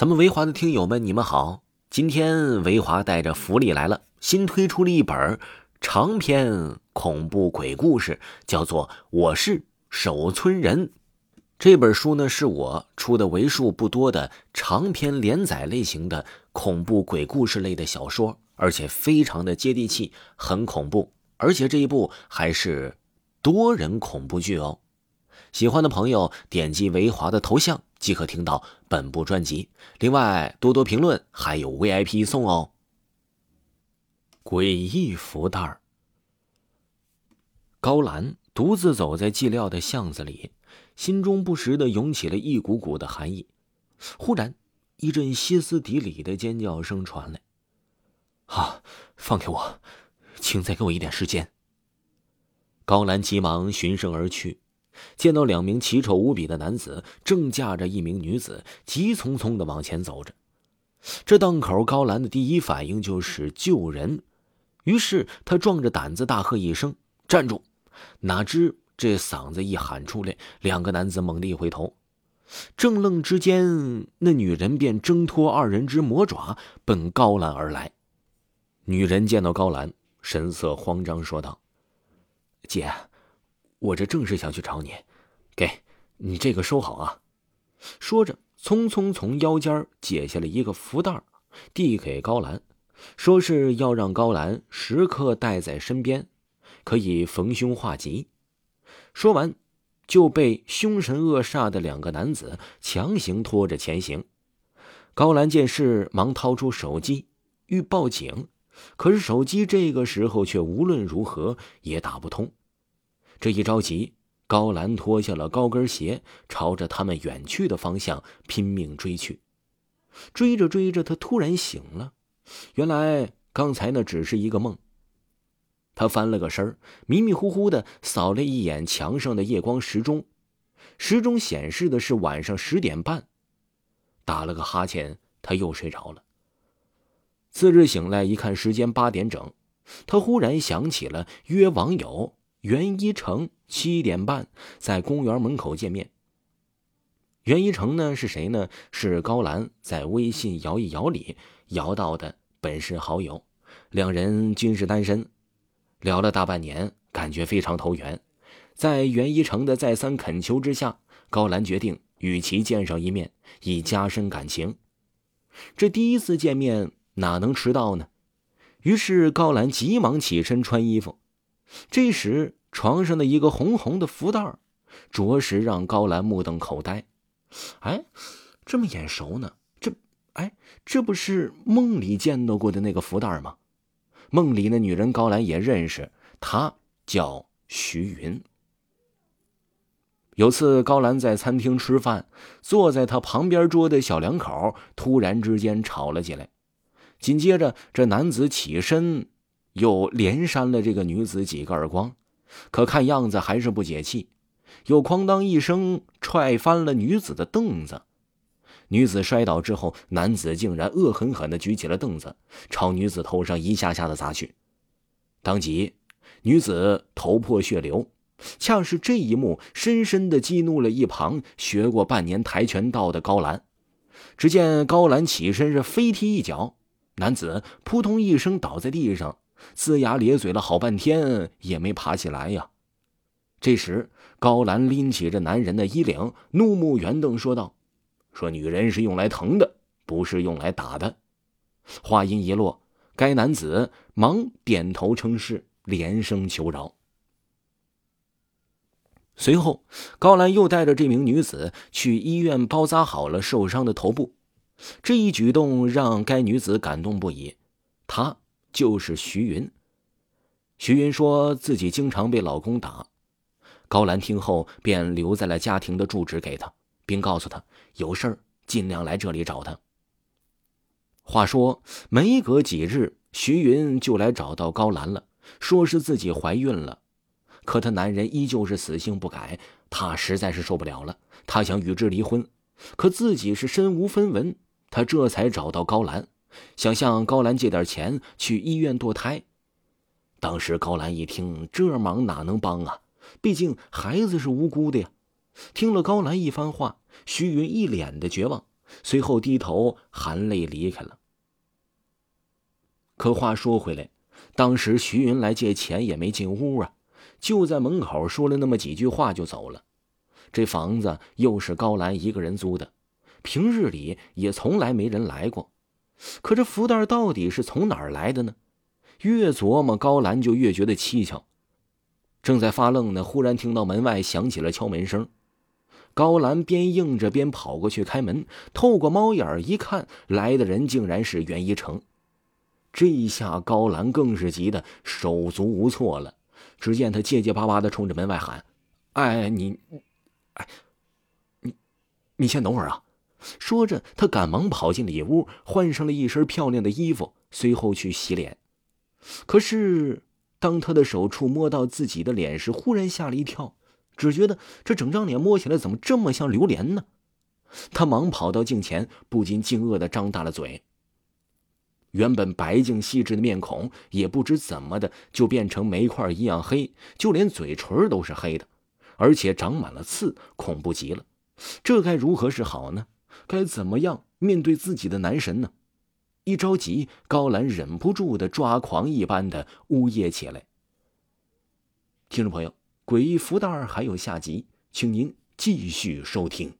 咱们维华的听友们，你们好！今天维华带着福利来了，新推出了一本长篇恐怖鬼故事，叫做《我是守村人》。这本书呢，是我出的为数不多的长篇连载类型的恐怖鬼故事类的小说，而且非常的接地气，很恐怖，而且这一部还是多人恐怖剧哦。喜欢的朋友点击维华的头像即可听到本部专辑。另外，多多评论，还有 VIP 送哦。诡异福袋儿。高兰独自走在寂寥的巷子里，心中不时的涌起了一股股的寒意。忽然，一阵歇斯底里的尖叫声传来：“啊，放开我，请再给我一点时间！”高兰急忙循声而去。见到两名奇丑无比的男子正架着一名女子，急匆匆的往前走着。这档口，高兰的第一反应就是救人，于是他壮着胆子大喝一声：“站住！”哪知这嗓子一喊出来，两个男子猛地一回头，正愣之间，那女人便挣脱二人之魔爪，奔高兰而来。女人见到高兰，神色慌张，说道：“姐。”我这正是想去找你，给你这个收好啊！说着，匆匆从腰间解下了一个福袋，递给高兰，说是要让高兰时刻带在身边，可以逢凶化吉。说完，就被凶神恶煞的两个男子强行拖着前行。高兰见势，忙掏出手机欲报警，可是手机这个时候却无论如何也打不通。这一着急，高兰脱下了高跟鞋，朝着他们远去的方向拼命追去。追着追着，他突然醒了，原来刚才那只是一个梦。他翻了个身迷迷糊糊的扫了一眼墙上的夜光时钟，时钟显示的是晚上十点半。打了个哈欠，他又睡着了。次日醒来一看，时间八点整，他忽然想起了约网友。袁一成七点半在公园门口见面。袁一成呢是谁呢？是高兰在微信摇一摇里摇到的本是好友，两人均是单身，聊了大半年，感觉非常投缘。在袁一成的再三恳求之下，高兰决定与其见上一面，以加深感情。这第一次见面哪能迟到呢？于是高兰急忙起身穿衣服。这时，床上的一个红红的福袋，着实让高兰目瞪口呆。哎，这么眼熟呢？这，哎，这不是梦里见到过的那个福袋吗？梦里那女人高兰也认识，她叫徐云。有次高兰在餐厅吃饭，坐在她旁边桌的小两口突然之间吵了起来，紧接着这男子起身。又连扇了这个女子几个耳光，可看样子还是不解气，又哐当一声踹翻了女子的凳子。女子摔倒之后，男子竟然恶狠狠地举起了凳子，朝女子头上一下下的砸去。当即，女子头破血流。恰是这一幕，深深地激怒了一旁学过半年跆拳道的高兰。只见高兰起身是飞踢一脚，男子扑通一声倒在地上。龇牙咧嘴了好半天也没爬起来呀！这时，高兰拎起这男人的衣领，怒目圆瞪说道：“说女人是用来疼的，不是用来打的。”话音一落，该男子忙点头称是，连声求饶。随后，高兰又带着这名女子去医院包扎好了受伤的头部，这一举动让该女子感动不已。她。就是徐云。徐云说自己经常被老公打，高兰听后便留在了家庭的住址给他，并告诉他有事儿尽量来这里找他。话说没隔几日，徐云就来找到高兰了，说是自己怀孕了，可她男人依旧是死性不改，她实在是受不了了，她想与之离婚，可自己是身无分文，她这才找到高兰。想向高兰借点钱去医院堕胎，当时高兰一听这忙哪能帮啊？毕竟孩子是无辜的呀。听了高兰一番话，徐云一脸的绝望，随后低头含泪离开了。可话说回来，当时徐云来借钱也没进屋啊，就在门口说了那么几句话就走了。这房子又是高兰一个人租的，平日里也从来没人来过。可这福袋到底是从哪儿来的呢？越琢磨，高兰就越觉得蹊跷。正在发愣呢，忽然听到门外响起了敲门声。高兰边应着边跑过去开门，透过猫眼一看，来的人竟然是袁一成。这一下，高兰更是急得手足无措了。只见他结结巴巴的冲着门外喊：“哎，你，哎，你，你先等会儿啊！”说着，他赶忙跑进里屋，换上了一身漂亮的衣服，随后去洗脸。可是，当他的手触摸到自己的脸时，忽然吓了一跳，只觉得这整张脸摸起来怎么这么像榴莲呢？他忙跑到镜前，不禁惊愕的张大了嘴。原本白净细致的面孔，也不知怎么的就变成煤块一样黑，就连嘴唇都是黑的，而且长满了刺，恐怖极了。这该如何是好呢？该怎么样面对自己的男神呢？一着急，高兰忍不住的抓狂一般的呜咽起来。听众朋友，诡异福袋还有下集，请您继续收听。